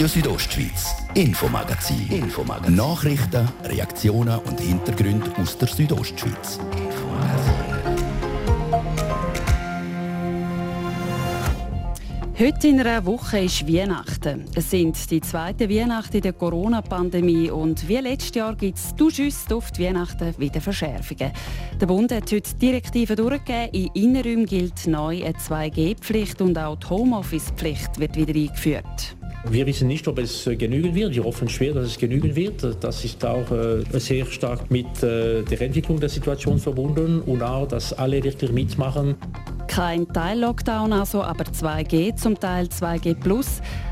Radio Südostschweiz, Infomagazin. Infomagazin. Nachrichten, Reaktionen und Hintergründe aus der Südostschweiz. Heute in einer Woche ist Weihnachten. Es sind die zweite Weihnachten der Corona-Pandemie und wie letztes Jahr gibt es auf die Weihnachten wieder Verschärfungen. Der Bund hat heute Direktiven durchgegeben. In Innenräumen gilt neu eine 2G-Pflicht und auch die Homeoffice-Pflicht wird wieder eingeführt. Wir wissen nicht, ob es genügen wird. Wir hoffen schwer, dass es genügen wird. Das ist auch äh, sehr stark mit äh, der Entwicklung der Situation verbunden und auch, dass alle wirklich mitmachen. Kein Teil-Lockdown also, aber 2G, zum Teil 2G+.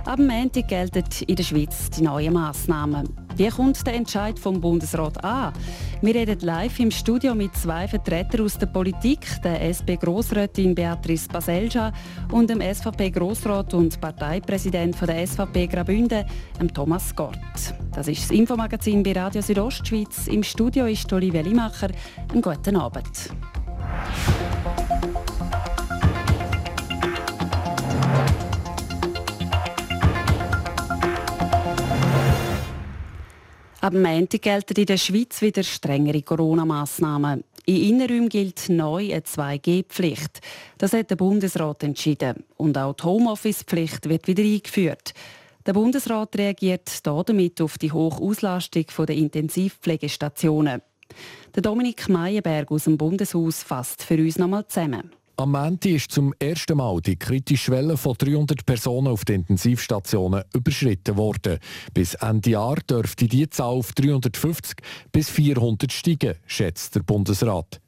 Ab Montag gelten in der Schweiz die neuen Massnahmen. Wie kommt der Entscheid vom Bundesrat an? Wir reden live im Studio mit zwei Vertretern aus der Politik, der SP-Grossrätin Beatrice Baselja und dem SVP-Grossrat und Parteipräsident der SVP Graubünden, Thomas Gort. Das ist das Infomagazin bei Radio Südostschweiz. Im Studio ist Olivia Limacher. Einen guten Abend. Ab Montag gelten in der Schweiz wieder strengere Corona-Massnahmen. In Innenräumen gilt neu eine 2G-Pflicht. Das hat der Bundesrat entschieden. Und auch die Homeoffice-Pflicht wird wieder eingeführt. Der Bundesrat reagiert damit auf die hohe Auslastung der Intensivpflegestationen. Der Dominik Meyerberg aus dem Bundeshaus fasst für uns nochmal zusammen. Am Montag ist zum ersten Mal die kritische Schwelle von 300 Personen auf den Intensivstationen überschritten worden. Bis Ende Jahr dürfte die Zahl auf 350 bis 400 steigen, schätzt der Bundesrat.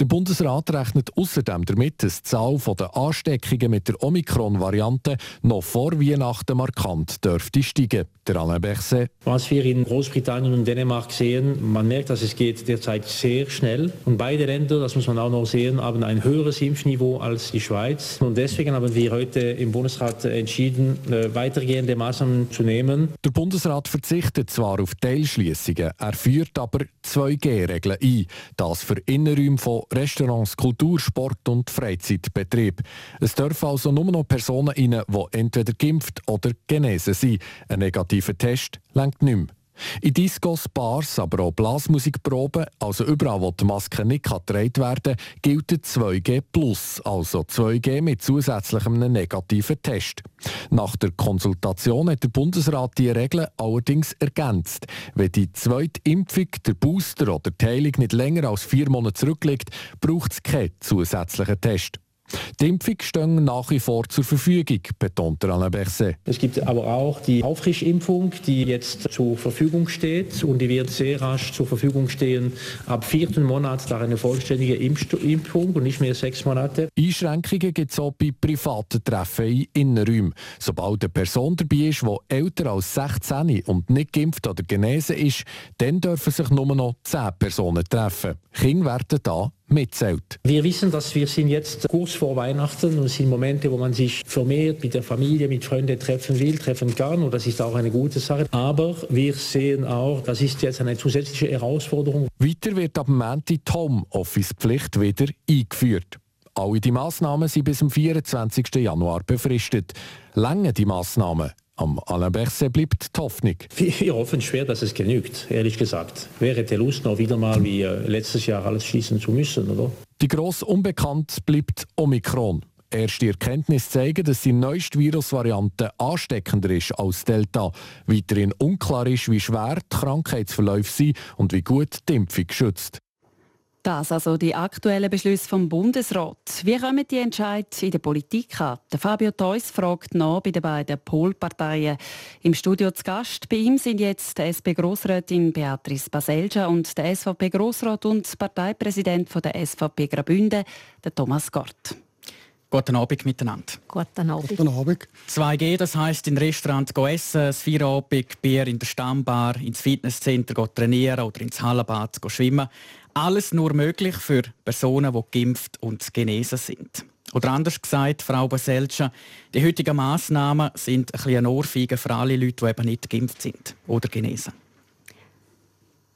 Der Bundesrat rechnet außerdem damit, dass die Zahl der Ansteckungen mit der Omikron-Variante noch vor Weihnachten markant dürfte steigen. Der Alain Berset. Was wir in Großbritannien und Dänemark sehen, man merkt, dass es geht derzeit sehr schnell. Und beide Länder, das muss man auch noch sehen, haben ein höheres Impfniveau als die Schweiz. Und deswegen haben wir heute im Bundesrat entschieden, äh, weitergehende Maßnahmen zu nehmen. Der Bundesrat verzichtet zwar auf Teilschließungen, er führt aber 2G-Regeln ein. Das für Innenräume von Restaurants, Kultur, Sport und Freizeitbetrieb. Es dürfen also nur noch Personen rein, die entweder geimpft oder genesen sind. Ein negativer Test längt nicht mehr. In Discos, Bars, aber auch Blasmusikproben, also überall, wo die Maske nicht getragen werden kann, gilt 2G+, also 2G mit zusätzlichem negativen Test. Nach der Konsultation hat der Bundesrat die Regeln allerdings ergänzt. Wenn die zweite Impfung, der Booster oder die Heilung nicht länger als vier Monate zurückliegt, braucht es keinen zusätzlichen Test. Die Impfung stehen nach wie vor zur Verfügung, betont Alain Berset. Es gibt aber auch die Auffrischimpfung, die jetzt zur Verfügung steht und die wird sehr rasch zur Verfügung stehen. Ab vierten Monat da eine vollständige Impfung und nicht mehr sechs Monate. Einschränkungen gibt es auch bei privaten Treffen in Innenräumen. Sobald eine Person dabei ist, die älter als 16 und nicht geimpft oder genesen ist, dann dürfen sich nur noch 10 Personen treffen. Kinder werden da mitzählt. Wir wissen, dass wir sind jetzt kurz vor Weihnachten und es sind Momente, wo man sich vermehrt mit der Familie, mit Freunden treffen will, treffen kann und das ist auch eine gute Sache. Aber wir sehen auch, das ist jetzt eine zusätzliche Herausforderung. Weiter wird ab Montag die Homeoffice-Pflicht wieder eingeführt. Alle die Massnahmen sind bis zum 24. Januar befristet. Länge die Massnahmen am Alain Berset bleibt die Hoffnung. Wir hoffen schwer, dass es genügt, ehrlich gesagt. Wäre der Lust noch wieder mal wie äh, letztes Jahr alles schließen zu müssen, oder? Die gross unbekannt bleibt Omikron. Erste Erkenntnisse zeigen, dass die neueste Virusvariante ansteckender ist als Delta. Weiterhin unklar ist, wie schwer die Krankheitsverläufe sind und wie gut die Impfung schützt. Das also die aktuellen Beschlüsse vom Bundesrat. Wie kommen die Entscheidungen in der Politik an? Der Fabio Theus fragt nach bei den beiden Polparteien. Im Studio zu Gast bei ihm sind jetzt die SP-Grossrätin Beatrice Baselja und der SVP-Grossrat und Parteipräsident der SVP Graubünden, der Thomas Gort. Guten Abend miteinander. Guten Abend. Guten Abend. 2G, das heisst in Restaurant essen, das Feierabend, Bier in der Stammbar, ins Fitnesscenter trainieren oder ins Hallenbad schwimmen. Alles nur möglich für Personen, die geimpft und genesen sind. Oder anders gesagt, Frau Baselcha, die heutigen Massnahmen sind ein bisschen Ohrfeige für alle Leute, die eben nicht geimpft sind oder genesen.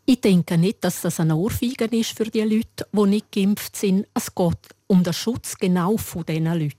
Ich denke nicht, dass das ein Ohrfeige ist für die Leute, die nicht geimpft sind. Es geht um den Schutz genau von diesen Leuten.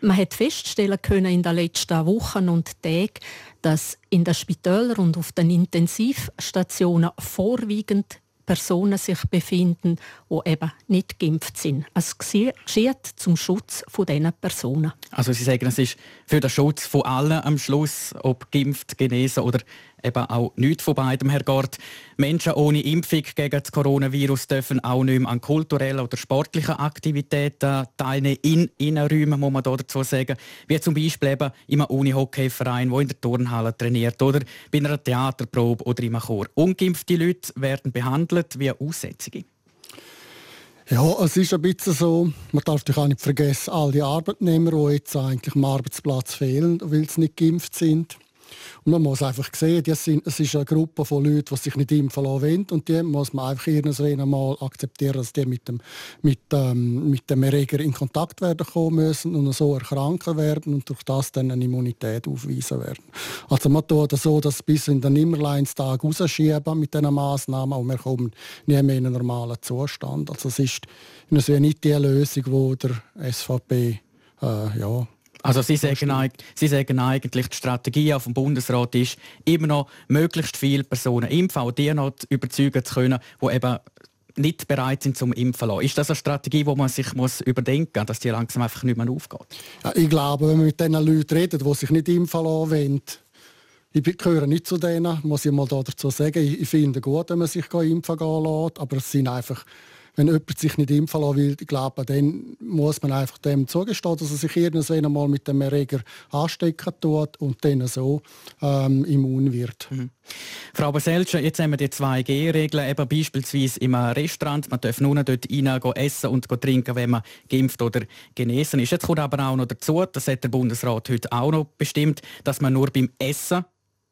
man hat feststellen können in den letzten Wochen und Tagen, dass in den Spitälern und auf den Intensivstationen vorwiegend Personen sich befinden, die eben nicht geimpft sind. Es geschieht zum Schutz von diesen Personen. Also Sie sagen, es ist für den Schutz von allen am Schluss, ob geimpft, genesen oder eben auch nichts von beidem, Herr Gort. Menschen ohne Impfung gegen das Coronavirus dürfen auch nicht mehr an kulturellen oder sportlichen Aktivitäten teilnehmen, in Innenräumen, muss man dazu sagen. Wie zum Beispiel eben in einem Unihockeyverein, der in der Turnhalle trainiert oder bei einer Theaterprobe oder im Chor. Ungeimpfte Leute werden behandelt wie Aussätzige. Ja, es ist ein bisschen so, man darf auch nicht vergessen, all die Arbeitnehmer, die jetzt eigentlich am Arbeitsplatz fehlen, weil sie nicht geimpft sind. Und man muss einfach sehen, es ist eine Gruppe von Leuten, die sich nicht impfen lassen wollen. Und die muss man einfach irgendwann einmal akzeptieren, dass die mit dem, mit, ähm, mit dem Erreger in Kontakt werden kommen müssen und so erkranken werden und durch das dann eine Immunität aufweisen werden. Also man tut das so, dass bis in den Nimmerleinstag rausschieben mit diesen Massnahmen und wir kommen nie mehr in einen normalen Zustand. Also es ist nicht die Lösung, die der SVP äh, ja, also Sie sagen, Sie sagen eigentlich, die Strategie auf dem Bundesrat ist, immer noch möglichst viele Personen impfen, auch die noch überzeugen zu können, die eben nicht bereit sind zum Impfen lassen. Ist das eine Strategie, die man sich muss überdenken muss, dass die langsam einfach nicht mehr aufgeht? Ja, ich glaube, wenn man mit den Leuten redet, die sich nicht impfen lassen wollen, ich gehöre nicht zu denen, muss ich mal dazu sagen. Ich finde gut, wenn man sich impfen lässt, aber es sind einfach wenn jemand sich nicht impfen lassen will, glaube, dann muss man einfach dem zugestehen, dass er sich irgendwann einmal mit dem Erreger anstecken tut und dann so ähm, immun wird. Mhm. Frau Baselce, jetzt haben wir die 2G-Regeln, eben beispielsweise im Restaurant. Man darf nur dort rein essen und trinken, wenn man geimpft oder genesen ist. Jetzt kommt aber auch noch dazu, das hat der Bundesrat heute auch noch bestimmt, dass man nur beim Essen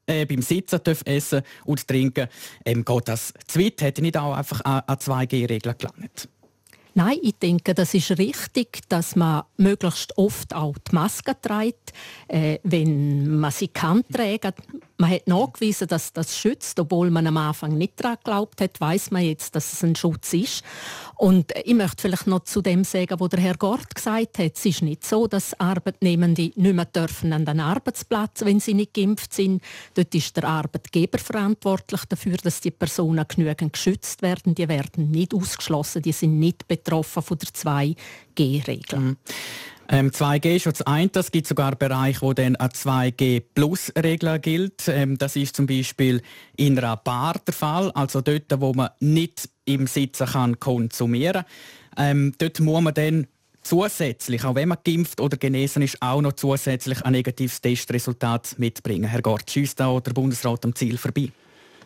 äh, beim Sitzen darf essen und trinken, ähm, geht das zu weit? Hätte nicht auch einfach an, an 2G-Regeln gelangt? Nein, ich denke, das ist richtig, dass man möglichst oft auch die Maske trägt, äh, wenn man sie kann tragen. Man hat nachgewiesen, dass das schützt, obwohl man am Anfang nicht daran geglaubt hat, weiß man jetzt, dass es ein Schutz ist. Und ich möchte vielleicht noch zu dem sagen, was der Herr Gort gesagt hat. Es ist nicht so, dass Arbeitnehmende nicht mehr dürfen an den Arbeitsplatz, wenn sie nicht geimpft sind. Dort ist der Arbeitgeber verantwortlich dafür, dass die Personen genügend geschützt werden. Die werden nicht ausgeschlossen, die sind nicht betroffen von der 2G-Regel. Mhm. Ähm, 2G ist das eine, es gibt sogar Bereiche, wo dann eine 2G-Plus-Regel gilt. Ähm, das ist zum Beispiel in einer Bar der Fall, also dort, wo man nicht im Sitzen kann konsumieren ähm, Dort muss man dann zusätzlich, auch wenn man geimpft oder genesen ist, auch noch zusätzlich ein negatives Testresultat mitbringen. Herr Gort, schießt da der Bundesrat am Ziel vorbei?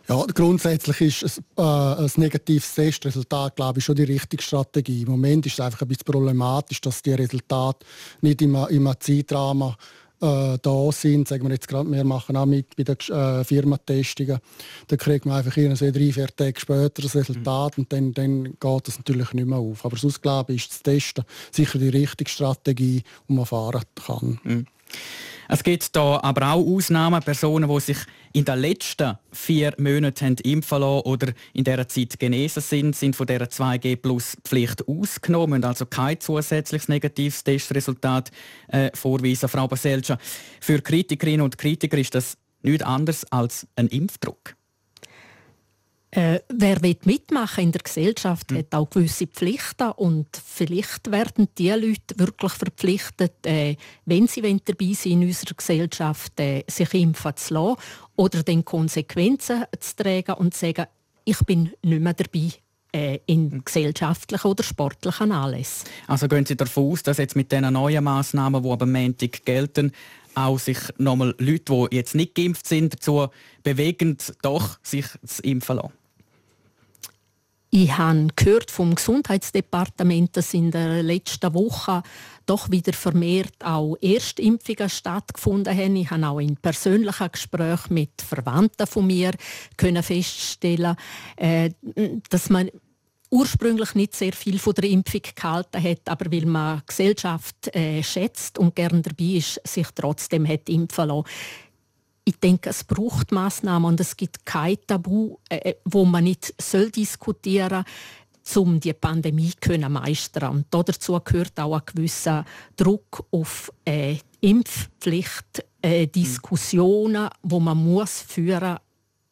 Ja, grundsätzlich ist ein, äh, ein negatives Testresultat, glaube ich, schon die richtige Strategie. Im Moment ist es einfach ein bisschen problematisch, dass die Resultate nicht immer im Zeitrahmen äh, da sind. Sagen wir jetzt gerade, wir machen auch mit bei den äh, Firmentestungen. Da kriegt man einfach irgendwie drei, vier Tage später das Resultat mhm. und dann, dann geht das natürlich nicht mehr auf. Aber sonst glaube ich, ist das Testen sicher die richtige Strategie, die man fahren kann. Mhm. Es gibt da aber auch Ausnahmen, Personen, die sich in den letzten vier Monaten impfen lassen oder in dieser Zeit genesen sind, sind von dieser 2G-Plus-Pflicht ausgenommen, also kein zusätzliches negatives Testresultat äh, vorweisen. Frau Baselca, für Kritikerinnen und Kritiker ist das nichts anderes als ein Impfdruck. Äh, wer mitmachen in der Gesellschaft, mhm. hat auch gewisse Pflichten und vielleicht werden die Leute wirklich verpflichtet, äh, wenn sie dabei sind in unserer Gesellschaft, äh, sich impfen zu lassen oder den Konsequenzen zu tragen und zu sagen, ich bin nicht mehr dabei äh, in hm. gesellschaftlichen oder sportlichen Anlässen. Also gehen Sie davon aus, dass jetzt mit diesen neuen Massnahmen, die am Montag gelten, auch sich nochmal Leute, die jetzt nicht geimpft sind, dazu bewegen, doch sich zu impfen lassen? Ich habe gehört vom Gesundheitsdepartement, dass in der letzten Woche doch wieder vermehrt auch Erstimpfungen stattgefunden haben. Ich habe auch in persönlichen Gesprächen mit Verwandten von mir können feststellen, äh, dass man ursprünglich nicht sehr viel von der Impfung gehalten hat, aber weil man Gesellschaft äh, schätzt und gern dabei ist, sich trotzdem hat impfen lassen ich denke, es braucht Maßnahmen und es gibt kein Tabu, äh, äh, wo man nicht soll diskutieren um die Pandemie zu meistern. Und dazu gehört auch ein gewisser Druck auf äh, Impfpflicht, äh, Diskussionen, wo man muss führen,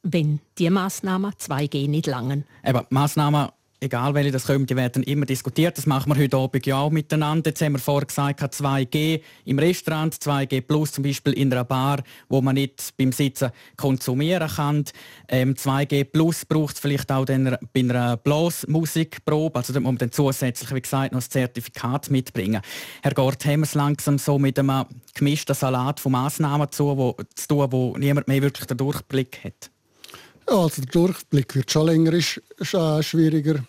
wenn die Maßnahmen 2G nicht langen. Aber Maßnahmen egal welche das kommen, die werden immer diskutiert. Das machen wir heute Abend ja auch miteinander. Jetzt haben wir vorher gesagt, 2G im Restaurant, 2G plus zum Beispiel in einer Bar, wo man nicht beim Sitzen konsumieren kann. Ähm, 2G plus braucht es vielleicht auch dann bei einer Blasmusikprobe, also da muss man dann zusätzlich, wie gesagt, noch das Zertifikat mitbringen. Herr Gort, haben wir es langsam so mit einem gemischten Salat von Massnahmen zu, wo, zu tun, wo niemand mehr wirklich den Durchblick hat? Ja, also der Durchblick wird schon länger ist, ist äh, schwieriger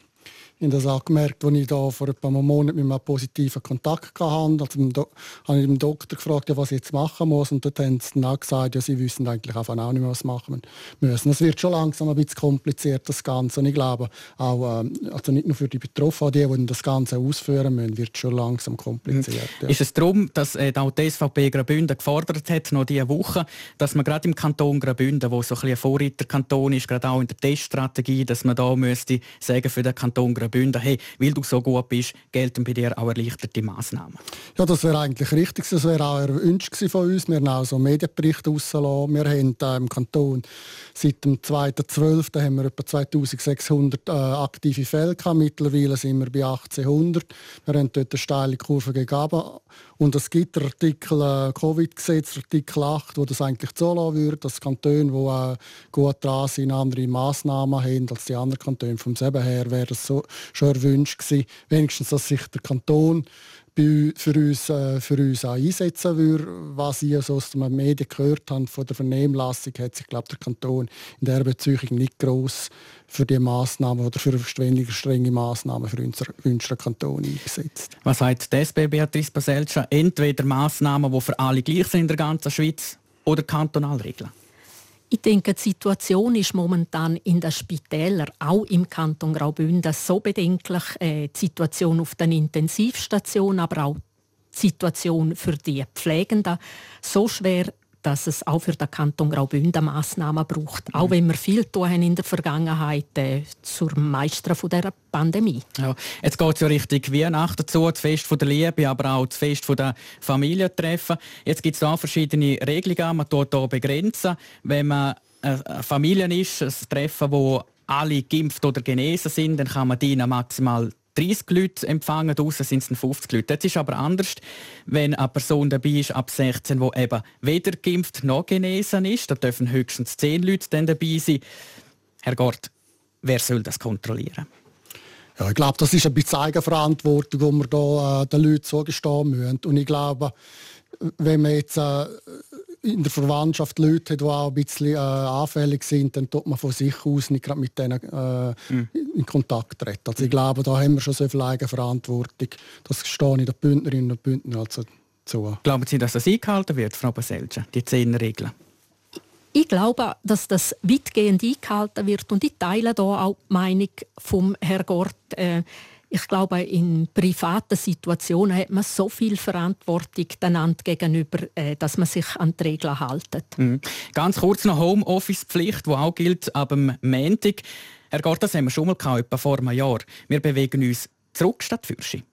ich habe das auch gemerkt, als ich da vor ein paar Monaten mit einem positiven Kontakt hatte. Also habe ich den Doktor gefragt, was ich jetzt machen muss. Und dort haben sie dann auch gesagt, ja, sie wissen eigentlich einfach auch nicht mehr, was machen müssen. Es wird schon langsam ein bisschen kompliziert, das Ganze. Und ich glaube, auch, äh, also nicht nur für die Betroffenen, die, die das Ganze ausführen müssen, wird es schon langsam kompliziert. Ja. Ist es darum, dass äh, auch die SVP Graubünden gefordert hat, noch diese Woche, dass man gerade im Kanton Graubünden, wo so ein, ein Vorreiterkanton ist, gerade auch in der Teststrategie, dass man da müsste sagen für den Kanton Graubünden Graubünden, hey, weil du so gut bist, gelten bei dir auch erleichterte Massnahmen. Ja, das wäre eigentlich richtig. Das wäre auch erwünscht von uns. Wir haben auch so Medienberichte rausgelassen. Wir haben äh, im Kanton seit dem 2.12. haben wir etwa 2600 äh, aktive Fälle gehabt. Mittlerweile sind wir bei 1800. Wir haben dort eine steile Kurve gegeben. Und es gibt Artikel äh, Covid-Gesetz, Artikel 8, wo das eigentlich zulassen würde, dass Kantone, die äh, gut dran sind, andere Massnahmen haben als die anderen Kantone. Vom selben her wäre das so, schon erwünscht gewesen, wenigstens, dass sich der Kanton für uns, äh, für uns auch einsetzen würde. Was ich also aus den Medien gehört habe, von der Vernehmlassung, hat sich glaube der Kanton in dieser Beziehung nicht gross für die Massnahmen oder für weniger strenge Massnahmen für unseren Kanton eingesetzt. Was sagt die SP Beatrice Baselca? Entweder Massnahmen, die für alle gleich sind in der ganzen Schweiz, oder Kantonalregeln? Ich denke, die Situation ist momentan in den Spitälern, auch im Kanton Graubünden, so bedenklich. Äh, die Situation auf den Intensivstationen, aber auch die Situation für die Pflegenden so schwer, dass es auch für den Kanton Graubünden Massnahmen braucht. Auch wenn wir viel tun in der Vergangenheit äh, zur Meistern von dieser Pandemie. Ja, jetzt geht es ja richtig Weihnachten dazu, das Fest der Liebe, aber auch das Fest von der Familientreffen. Jetzt gibt es da verschiedene Regelungen. Man tut hier begrenzen, wenn man eine Familie ist, ein Treffen, wo alle geimpft oder genesen sind, dann kann man die maximal 30 Leute empfangen, draußen sind es 50 Leute. Das ist aber anders, wenn eine Person dabei ist ab 16, die eben weder geimpft noch genesen ist. Da dürfen höchstens 10 Leute dann dabei sein. Herr Gort, wer soll das kontrollieren? Ja, ich glaube, das ist ein bisschen Eigenverantwortung, die wir da, äh, den Leuten zugestehen müssen. Und ich glaube, wenn man jetzt äh, in der Verwandtschaft Leute hat, die auch ein bisschen äh, anfällig sind, dann tut man von sich aus nicht gerade mit denen äh, mhm. in Kontakt treten. Also ich glaube, da haben wir schon so viel Eigenverantwortung. Das stehe ich den Bündnerinnen und Bündner also zu. Glauben Sie, dass das eingehalten wird, Frau Baselge, die zehn Regeln? Ich glaube, dass das weitgehend eingehalten wird und ich teile da auch die Meinung vom Herrn Gort. Äh, ich glaube, in privaten Situationen hat man so viel Verantwortung einander gegenüber, äh, dass man sich an die Regeln hält. Mhm. Ganz kurz noch Homeoffice-Pflicht, die auch gilt ab dem Montag. Herr Gort, das haben wir schon mal gehabt, etwa vor einem Jahr. Wir bewegen uns zurück statt Fürsche.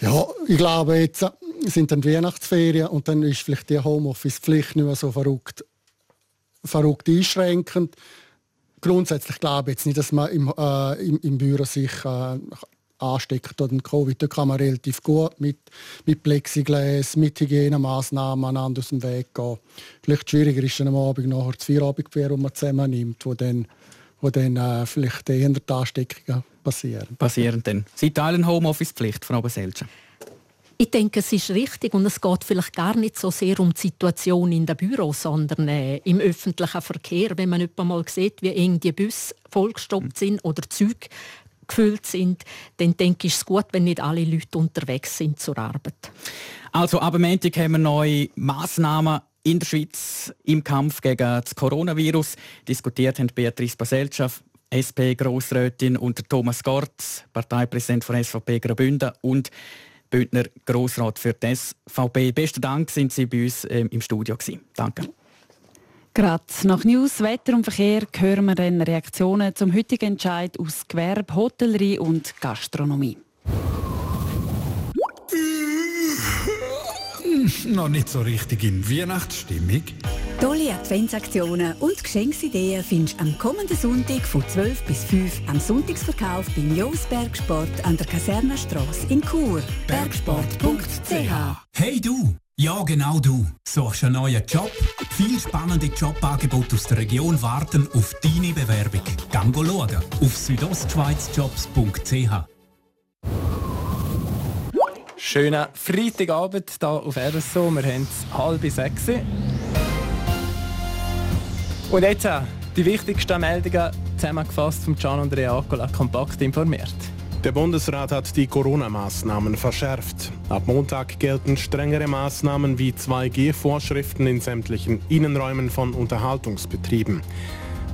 Ja, ich glaube, jetzt sind dann die Weihnachtsferien und dann ist vielleicht die Homeoffice-Pflicht nicht mehr so verrückt, verrückt einschränkend grundsätzlich glaube ich jetzt nicht, dass man im, äh, im, im Büro sich äh, ansteckt oder Covid. Da kann man relativ gut mit, mit Plexiglas, mit Hygienemaßnahmen aneinander aus dem Weg gehen. Vielleicht schwieriger ist dann am Abend nachher das Feierabendbier, das man zusammennimmt, wo dann, wo dann äh, vielleicht eher die Ansteckungen passieren. Passieren dann. Sie teilen Homeoffice-Pflicht, Frau Beselchen. Ich denke, es ist richtig und es geht vielleicht gar nicht so sehr um die Situation in den Büros, sondern äh, im öffentlichen Verkehr. Wenn man mal sieht, wie eng die Busse vollgestopft sind oder Züge gefüllt sind, dann denke ich, es gut, wenn nicht alle Leute unterwegs sind zur Arbeit. Also ab Montag haben wir neue Massnahmen in der Schweiz im Kampf gegen das Coronavirus. Diskutiert haben Beatrice Baseltschaft, SP-Grossrätin und Thomas Gortz, Parteipräsident von SVP Graubünden und Bündner Grossrat für die SVP. Besten Dank, sind Sie bei uns ähm, im Studio gewesen. Danke. Gerade nach News, Wetter und Verkehr hören wir dann Reaktionen zum heutigen Entscheid aus Gewerbe, Hotellerie und Gastronomie. Noch nicht so richtig in Weihnachtsstimmung. Tolle Adventsaktionen und Geschenksideen findest du am kommenden Sonntag von 12 bis 5 am Sonntagsverkauf beim Jos Bergsport an der Kasernenstrasse in Chur. Bergsport.ch Hey du! Ja, genau du. Suchst einen neuen Job? Viel spannende Jobangebote aus der Region warten auf deine Bewerbung. Gang schauen auf südostschweizjobs.ch Schönen Freitagabend hier auf RSO. Wir haben es halb sechs. Und jetzt äh, die wichtigsten Meldungen zusammengefasst von Gian Andrea Accola kompakt informiert. Der Bundesrat hat die Corona-Maßnahmen verschärft. Ab Montag gelten strengere Maßnahmen wie 2G-Vorschriften in sämtlichen Innenräumen von Unterhaltungsbetrieben.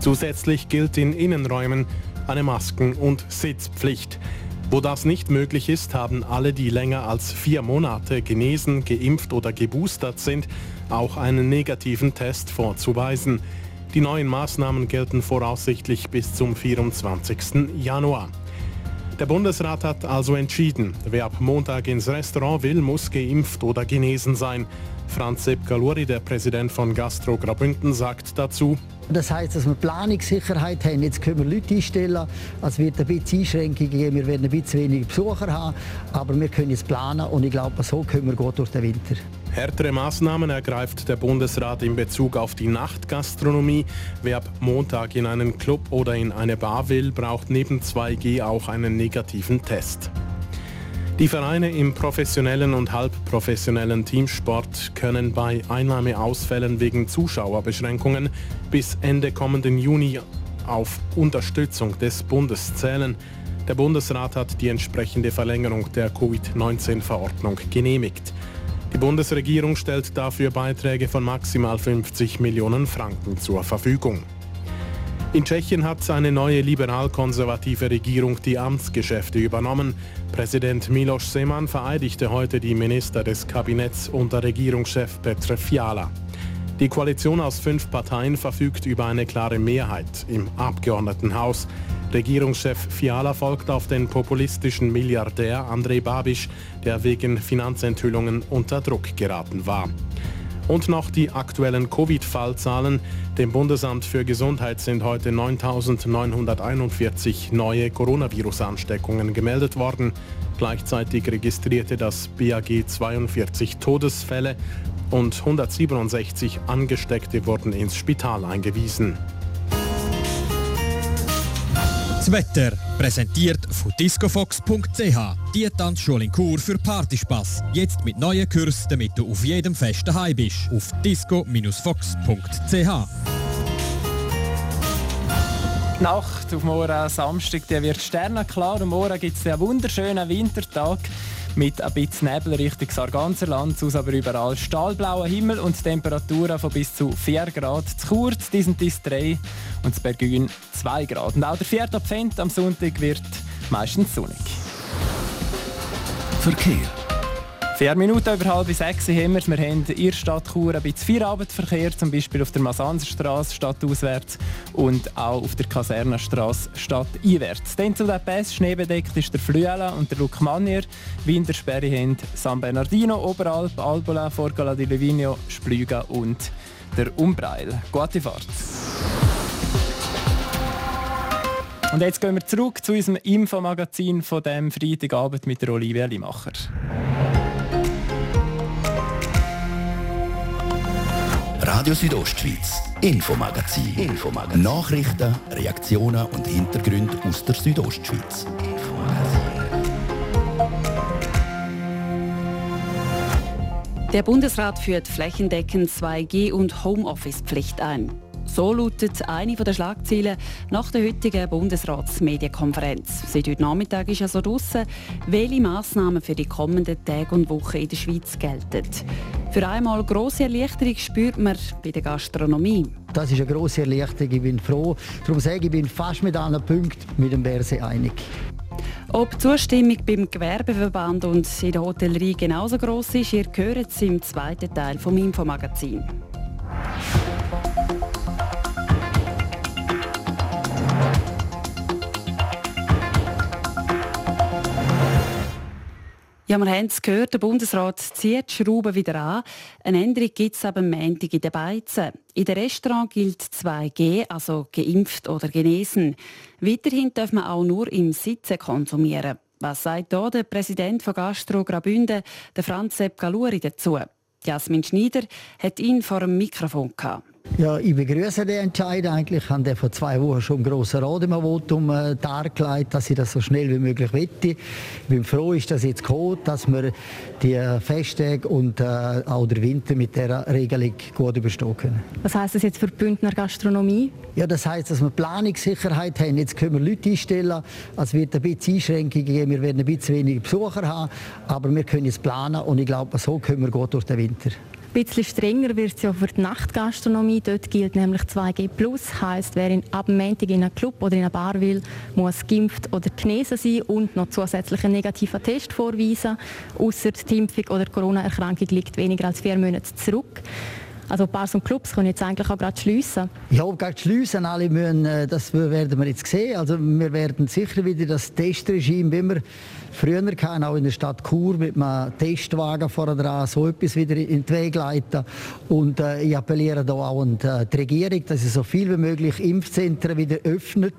Zusätzlich gilt in Innenräumen eine Masken- und Sitzpflicht. Wo das nicht möglich ist, haben alle, die länger als vier Monate genesen, geimpft oder geboostert sind, auch einen negativen Test vorzuweisen. Die neuen Maßnahmen gelten voraussichtlich bis zum 24. Januar. Der Bundesrat hat also entschieden, wer ab Montag ins Restaurant will, muss geimpft oder genesen sein. Franz Sepp Galuri, der Präsident von Gastro Graubünden, sagt dazu, das heißt, dass wir Planungssicherheit haben. Jetzt können wir Leute einstellen. Es wird ein bisschen Einschränkungen geben. Wir werden ein bisschen weniger Besucher haben. Aber wir können jetzt planen und ich glaube, so können wir gut durch den Winter. Härtere Maßnahmen ergreift der Bundesrat in Bezug auf die Nachtgastronomie. Wer ab Montag in einen Club oder in eine Bar will, braucht neben 2G auch einen negativen Test. Die Vereine im professionellen und halbprofessionellen Teamsport können bei Einnahmeausfällen wegen Zuschauerbeschränkungen bis Ende kommenden Juni auf Unterstützung des Bundes zählen. Der Bundesrat hat die entsprechende Verlängerung der Covid-19-Verordnung genehmigt. Die Bundesregierung stellt dafür Beiträge von maximal 50 Millionen Franken zur Verfügung. In Tschechien hat eine neue liberal-konservative Regierung die Amtsgeschäfte übernommen. Präsident Miloš Zeman vereidigte heute die Minister des Kabinetts unter Regierungschef Petr Fiala. Die Koalition aus fünf Parteien verfügt über eine klare Mehrheit im Abgeordnetenhaus. Regierungschef Fiala folgt auf den populistischen Milliardär Andrej Babiš, der wegen Finanzenthüllungen unter Druck geraten war. Und noch die aktuellen Covid-Fallzahlen. Dem Bundesamt für Gesundheit sind heute 9.941 neue Coronavirus-Ansteckungen gemeldet worden. Gleichzeitig registrierte das BAG 42 Todesfälle und 167 Angesteckte wurden ins Spital eingewiesen. Das Wetter präsentiert von discofox.ch. Die Tanzschule in Kur für Partyspaß. Jetzt mit neuen Kursen, damit du auf jedem Fest daheim bist. Auf disco-fox.ch. Nacht auf morgen Samstag die wird sternenklar und morgen gibt es einen wunderschönen Wintertag mit ein bisschen Nebel Richtung Sarganserland, aus aber überall stahlblauer Himmel und Temperaturen von bis zu 4 Grad. Zu Kurz, diesen Dies 3 und zu Bergün 2 Grad. Und auch der 4. Advent am Sonntag wird meistens sonnig. Verkehr. Vier Minuten über halb sechs haben wir Wir haben in der Stadt Chur ein bisschen Feierabendverkehr, zum Beispiel auf der Masanserstraße stadtauswärts und auch auf der Kasernenstraße stadteinwärts. Dann zu den Pässen schneebedeckt ist der Flüela und der Lucmanier. Wie in der Sperre haben San Bernardino, Oberalp, Albola, Forgala di Livigno, Splüga und der Umbreil. Gute Fahrt! Und jetzt gehen wir zurück zu unserem Infomagazin von dem Freitagabend mit der Olivia Limacher. Radio Südostschweiz, Infomagazin. Infomagazin. Nachrichten, Reaktionen und Hintergründe aus der Südostschweiz. Der Bundesrat führt flächendeckend 2G- und Homeoffice-Pflicht ein. So lautet eine der Schlagziele nach der heutigen Bundesratsmedienkonferenz. Seit heute Nachmittag ist also draussen, welche Massnahmen für die kommenden Tage und Wochen in der Schweiz gelten. Für einmal grosse Erleichterung spürt man bei der Gastronomie. Das ist eine grosse Erleichterung. Ich bin froh. Darum sage ich, ich bin fast mit allen Punkten mit dem Berse einig. Ob die Zustimmung beim Gewerbeverband und in der Hotellerie genauso groß ist, ihr hört es im zweiten Teil vom Infomagazin. Ja, wir haben es gehört, der Bundesrat zieht die Schrauben wieder an. Eine Änderung gibt es am Montag in den Beizen. In den Restaurants gilt 2G, also geimpft oder genesen. Weiterhin darf man auch nur im Sitzen konsumieren. Was sagt hier der Präsident von Gastro Graubünden, der Franz Sepp Galuri, dazu? Jasmin Schneider hat ihn vor dem Mikrofon gehabt. Ja, ich begrüße den Entscheid eigentlich. Ich habe vor zwei Wochen schon im Grossen Rat im Votum äh, dargelegt, dass ich das so schnell wie möglich wette. Ich bin froh, ist das jetzt gekommen, dass wir die Festtage und äh, auch den Winter mit dieser Regelung gut überstehen können. Was heißt das jetzt für die Bündner Gastronomie? Ja, das heißt, dass wir Planungssicherheit haben. Jetzt können wir Leute einstellen. Es wird ein bisschen Einschränkungen geben. Wir werden ein bisschen weniger Besucher haben. Aber wir können jetzt planen und ich glaube, so können wir gut durch den Winter. Bisschen strenger wird es ja für die Nachtgastronomie. Dort gilt nämlich 2G+. Heißt, wer in, ab Montag in einen Club oder in eine Bar will, muss geimpft oder genesen sein und noch zusätzlich einen negativen Test vorweisen. Außer die Impfung oder Corona-Erkrankung liegt weniger als vier Monate zurück. Also Bars und Clubs können jetzt eigentlich auch gerade schliessen. Ja, gerade schliessen. Alle müssen, äh, das werden wir jetzt sehen. Also wir werden sicher wieder das Testregime, wie wir früher hatten, auch in der Stadt Chur mit einem Testwagen vorne dran, so etwas wieder in den Weg leiten. Und äh, ich appelliere da auch an die Regierung, dass sie so viel wie möglich Impfzentren wieder öffnet,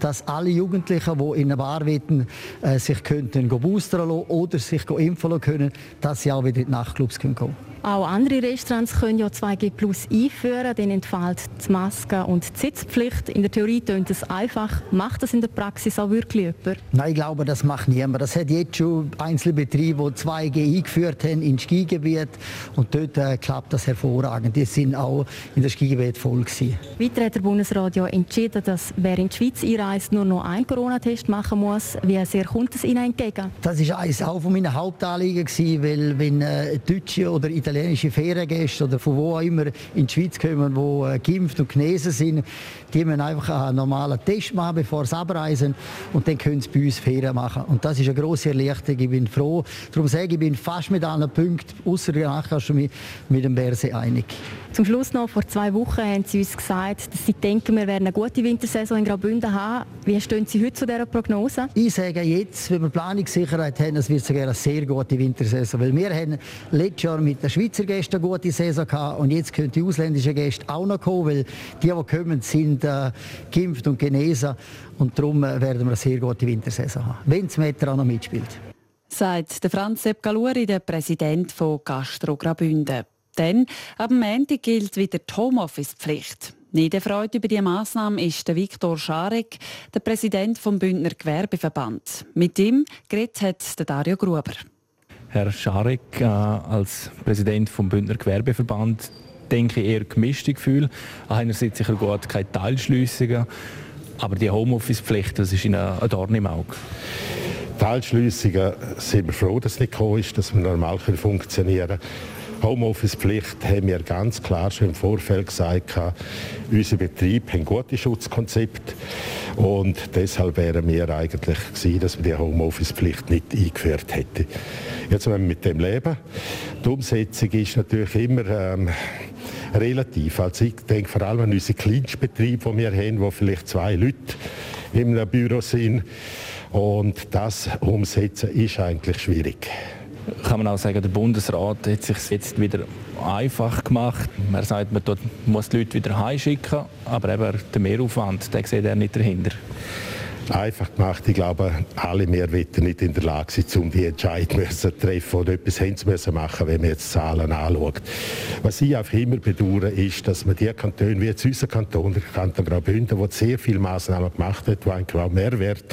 dass alle Jugendlichen, die in einer Bar wollen, äh, sich könnten boostern lassen oder sich impfen lassen können, dass sie auch wieder in die Nachtclubs gehen können. Auch andere Restaurants können ja 2G Plus einführen, dann entfällt die Maske und die Sitzpflicht. In der Theorie tönt es einfach. Macht das in der Praxis auch wirklich jemand? Nein, ich glaube, das macht niemand. Das hat jetzt schon einzelne Betriebe, die 2G eingeführt haben in Skigebiet und dort äh, klappt das hervorragend. Die sind auch in der Skigebiet voll gewesen. Weiter hat der Bundesrat ja entschieden, dass wer in die Schweiz einreist, nur noch einen Corona-Test machen muss. Wie sehr kommt es Ihnen entgegen? Das ist eines auch von meinen Hauptanliegen gewesen, weil wenn äh, Deutsche oder Italiener italienische Feriengäste oder von wo auch immer in die Schweiz kommen, die äh, geimpft und genesen sind, die müssen einfach einen normalen Test machen, bevor sie abreisen und dann können sie bei uns Ferien machen. Und das ist eine grosse Erleichterung. Ich bin froh. Darum sage ich, ich bin fast mit allen Punkten, außer nachher schon mit, mit dem Berse einig. Zum Schluss noch, vor zwei Wochen haben Sie uns gesagt, dass Sie denken, wir werden eine gute Wintersaison in Graubünden haben. Wie stehen Sie heute zu dieser Prognose? Ich sage jetzt, wenn wir Planungssicherheit haben, es wird sogar eine sehr gute Wintersaison. Weil wir haben letztes Jahr mit den Schweizer Gästen eine gute Saison gehabt und jetzt können die ausländischen Gäste auch noch kommen, weil die, die kommen, sind äh, geimpft und genesen. Und darum äh, werden wir eine sehr gute Wintersaison haben, wenn das Wetter auch noch mitspielt. Sagt der Franz Sepp Galuri, der Präsident von Gastro Graubünden. Denn ab Montag gilt wieder die Homeoffice-Pflicht. Nicht erfreut über diese Massnahme ist der Viktor Scharek, der Präsident vom Bündner Gewerbeverband. Mit ihm geredet hat Dario Gruber. Herr Scharek, äh, als Präsident vom Bündner Gewerbeverband, denke ich eher gemischte Gefühle. Einerseits sicher gut keine Teilschliessungen, aber die Homeoffice-Pflicht, das ist Ihnen ein Dorn im Auge. Teilschliessungen sind wir froh, dass es nicht gekommen ist, dass wir normal funktionieren können. Homeoffice-Pflicht haben wir ganz klar schon im Vorfeld gesagt, unsere Betriebe haben gute Schutzkonzepte und deshalb wären wir eigentlich gewesen, dass wir die Homeoffice-Pflicht nicht eingeführt hätten. Jetzt müssen wir mit dem leben. Die Umsetzung ist natürlich immer ähm, relativ. Also ich denke vor allem an unsere Kleinstbetriebe, die wir haben, wo vielleicht zwei Leute einem Büro sind. Und das umsetzen ist eigentlich schwierig kann man auch sagen, der Bundesrat hat sich jetzt wieder einfach gemacht. Er sagt, man muss die Leute wieder heimschicken, aber eben der Mehraufwand, den sieht er nicht dahinter einfach gemacht. Ich glaube, alle mehr Mehrwetter nicht in der Lage sind, um die Entscheidung zu treffen oder etwas haben machen, wenn man jetzt Zahlen anschaut. Was ich einfach immer bedauere, ist, dass man die Kantone, wie jetzt unser Kanton, der Kanton Graubünden, der sehr viele Massnahmen gemacht hat, die eigentlich auch Mehrwert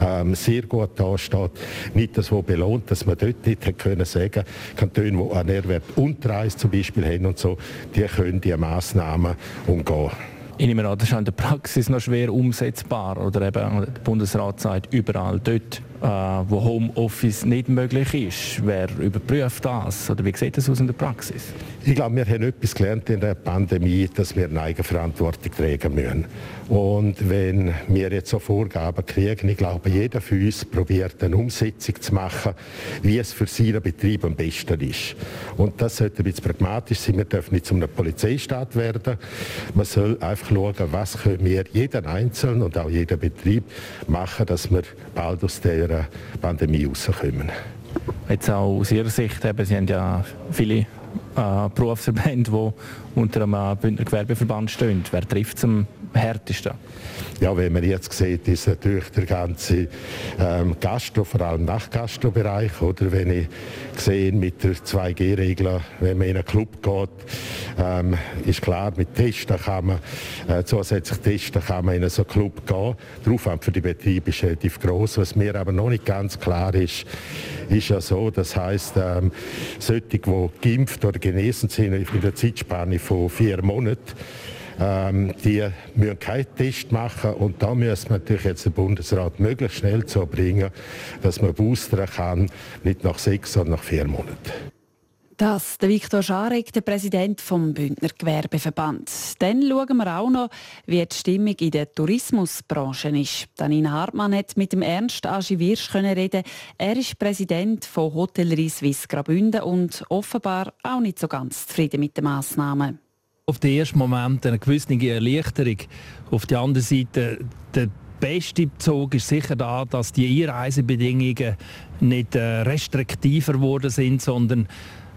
ähm, sehr gut dasteht, nicht das, was belohnt, dass man dort nicht hätte können sagen, Kantone, die einen Mehrwert unter 1 zum Beispiel haben und so, die können diese Massnahmen umgehen. Ich nehme an, das ist in der Praxis noch schwer umsetzbar. Oder eben, der Bundesrat sagt, überall dort, äh, wo Homeoffice nicht möglich ist. Wer überprüft das? Oder wie sieht das aus in der Praxis? Ich glaube, wir haben etwas gelernt in der Pandemie, dass wir eine Eigenverantwortung tragen müssen. Und wenn wir jetzt so Vorgaben kriegen, ich glaube, jeder von uns probiert eine Umsetzung zu machen, wie es für seinen Betrieb am besten ist. Und das sollte ein bisschen pragmatisch sein. Wir dürfen nicht zu einem Polizeistaat werden. Man soll einfach schauen, was können wir jeden Einzelnen und auch jeder Betrieb machen, dass wir bald aus der Pandemie rauskommen. Jetzt auch aus Ihrer Sicht, eben, Sie haben ja viele äh, Berufsverbände, die unter einem Bündner Gewerbeverband stehen. Wer trifft es am härtesten? Ja, wenn man jetzt sieht, ist natürlich der ganze ähm, Gastro, vor allem Nachtgastrobereich, oder wenn ich sehe mit der 2G-Regel, wenn man in einen Club geht, ähm, ist klar, mit Testen kann man, äh, zusätzlich Testen kann man in so einen Club gehen. Der Aufwand für die Betriebe ist relativ groß. Was mir aber noch nicht ganz klar ist, ist ja so, das heißt, ähm, solche, die geimpft oder genesen sind in der Zeitspanne von vier Monaten, ähm, die müssen keinen Test machen und da müssen wir natürlich jetzt den Bundesrat möglichst schnell zu bringen, dass man boostern kann, nicht nach sechs, sondern nach vier Monaten. Das der Viktor Scharek, der Präsident vom Bündner Gewerbeverband. Dann schauen wir auch noch, wie die Stimmung in der Tourismusbranche ist. Danina Hartmann hat mit dem Ernst Agi Wirsch reden. Er ist Präsident von Hotellerie Suisse Graubünden und offenbar auch nicht so ganz zufrieden mit den Massnahmen auf den ersten Moment eine gewisse Erleichterung. Auf der anderen Seite der beste Zug ist sicher da, dass die Einreisebedingungen nicht äh, restriktiver geworden sind, sondern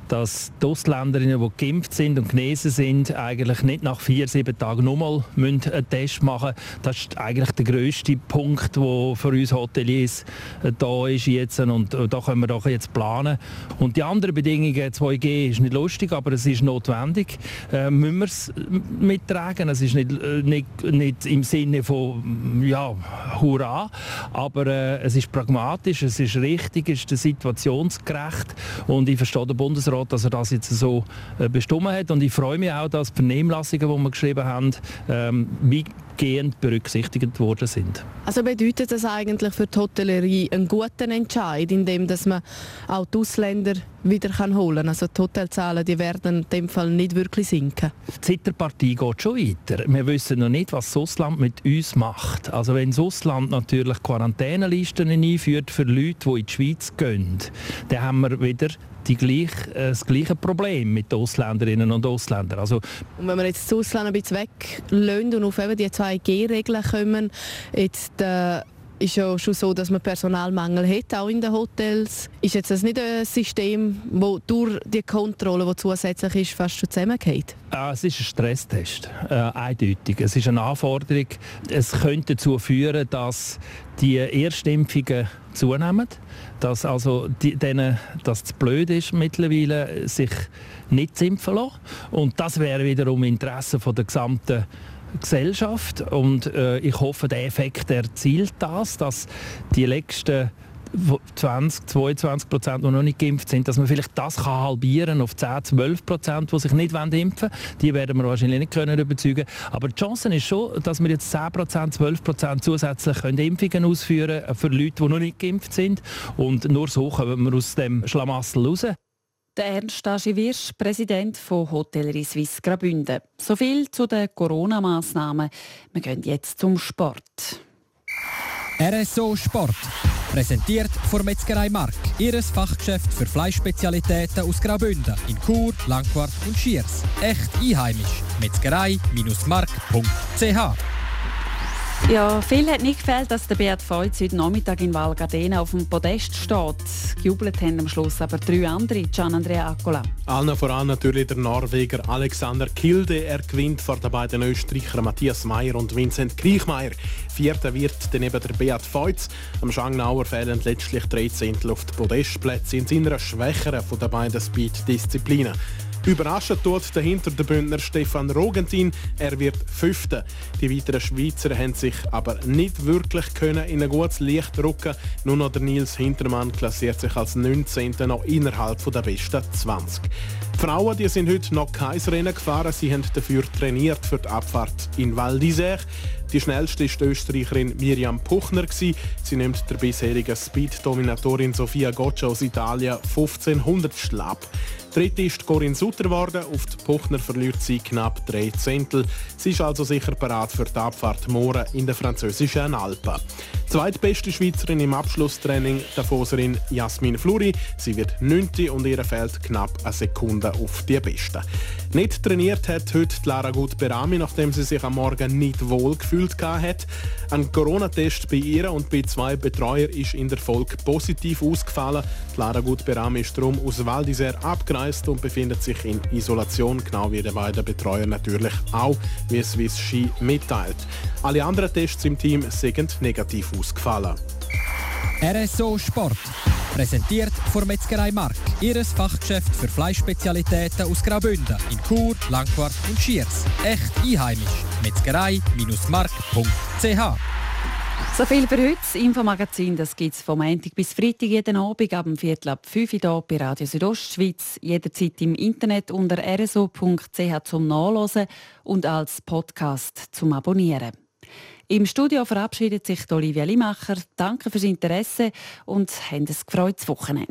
dass die Ausländerinnen, die geimpft sind und genesen sind, eigentlich nicht nach vier, sieben Tagen nochmal einen Test machen müssen. Das ist eigentlich der grösste Punkt, der für uns Hoteliers äh, da ist jetzt und äh, da können wir doch jetzt planen. Und die anderen Bedingungen, 2G ist nicht lustig, aber es ist notwendig, äh, müssen wir es mittragen. Es ist nicht, äh, nicht, nicht im Sinne von ja, Hurra, aber äh, es ist pragmatisch, es ist richtig, es ist situationsgerecht und ich verstehe den Bundesrat Bundesrat, dass er das jetzt so äh, bestimmt hat. Und ich freue mich auch, dass die Vernehmlassungen, die wir geschrieben haben, ähm, weitgehend berücksichtigt worden sind. Also bedeutet das eigentlich für die Hotellerie einen guten Entscheid, indem dass man auch die Ausländer wieder kann holen kann? Also die Hotelzahlen die werden in dem Fall nicht wirklich sinken? Die Zitterpartie geht schon weiter. Wir wissen noch nicht, was das Ausland mit uns macht. Also wenn das Ausland natürlich Quarantänelisten einführt für Leute, die in die Schweiz gehen, dann haben wir wieder die gleich, äh, das gleiche Problem mit den Ausländerinnen und Ausländern. Also, und wenn wir jetzt das Ausland ein bisschen weglösen und auf eben die 2G-Regeln kommen, jetzt äh, ist ja schon so, dass man Personalmangel hat, auch in den Hotels. Ist jetzt das nicht ein System, wo durch die Kontrolle, die zusätzlich ist, fast schon zusammengeht? Ah, es ist ein Stresstest, äh, eindeutig. Es ist eine Anforderung. Es könnte dazu führen, dass die Erstimpfungen zunehmen, dass also die, denen, dass es blöd ist mittlerweile, sich nicht zu impfen lassen. Und das wäre wiederum Interesse von der gesamten Gesellschaft. Und äh, ich hoffe, der Effekt erzielt das, dass die letzten 20, 22 Prozent, die noch nicht geimpft sind, dass man vielleicht das kann halbieren auf 10, 12 Prozent, die sich nicht impfen wollen. Die werden wir wahrscheinlich nicht können überzeugen Aber die Chance ist schon, dass wir jetzt 10 Prozent, 12 Prozent zusätzlich können Impfungen ausführen können für Leute, die noch nicht geimpft sind. Und nur so kommen wir aus dem Schlamassel raus. Der Ernst Wirsch, Präsident von Hotellerie Suisse Graubünden. So viel zu den Corona-Massnahmen. Wir gehen jetzt zum Sport. RSO Sport. Präsentiert von Metzgerei Mark. Ihres Fachgeschäft für Fleischspezialitäten aus Graubünden in Chur, Langquart und Schiers. Echt einheimisch. Metzgerei-mark.ch ja, viel hat nicht gefällt, dass der Beat Feutz heute Nachmittag in Val Gardena auf dem Podest steht. Gejubelt haben am Schluss aber drei andere, Gian Andrea Accola. Allen voran natürlich der Norweger Alexander Kilde. Er gewinnt vor den beiden Österreichern Matthias Meyer und Vincent Kriechmeier. Vierter wird dann eben der Beat Feutz. Am Schangnauer fehlen letztlich drei Zehntel auf den Podestplätze in seiner schwächeren von den beiden Speed-Disziplinen. Überraschen tut dahinter der Bündner Stefan Rogentin. Er wird Fünfter. Die weiteren Schweizer haben sich aber nicht wirklich können in ein gutes Licht rücken. Nur noch der Nils Hintermann klassiert sich als 19. noch innerhalb der besten 20. Die Frauen die sind heute noch kein Rennen gefahren. Sie haben dafür trainiert für die Abfahrt in Val d'Isère. Die schnellste ist die Österreicherin Miriam Puchner. Sie nimmt der bisherigen Speed-Dominatorin Sofia Goccia aus Italien 1500 Schlapp. Dritte ist Corinne Sutter geworden. Auf die Puchner verliert sie knapp drei Zehntel. Sie ist also sicher bereit für die Abfahrt morgen in den französischen Alpen. Zweitbeste Schweizerin im Abschlusstraining, der Foserin Jasmin Fluri. Sie wird 9. und ihr fehlt knapp eine Sekunde auf die Beste. Nicht trainiert hat heute Lara Gut-Berami, nachdem sie sich am Morgen nicht wohl gefühlt hat. Ein Corona-Test bei ihr und bei zwei Betreuern ist in der Folge positiv ausgefallen. Lara Gut-Berami ist darum aus Val abgereist und befindet sich in Isolation, genau wie die beiden Betreuer natürlich auch, wie Swiss Ski mitteilt. Alle anderen Tests im Team sind negativ ausgefallen. RSO Sport. Präsentiert von Metzgerei Mark. Ihres Fachgeschäft für Fleischspezialitäten aus Graubünden in Chur, Langquart und Schiers. Echt einheimisch. Metzgerei-mark.ch so viel für heute. Das Infomagazin gibt es vom Montag bis Freitag jeden Abend ab dem Viertel ab 5 Uhr bei Radio Südostschweiz. Jederzeit im Internet unter rso.ch zum Nachlesen und als Podcast zum Abonnieren. Im Studio verabschiedet sich Olivia Limacher. Danke fürs Interesse und haben ein gefreutes Wochenende.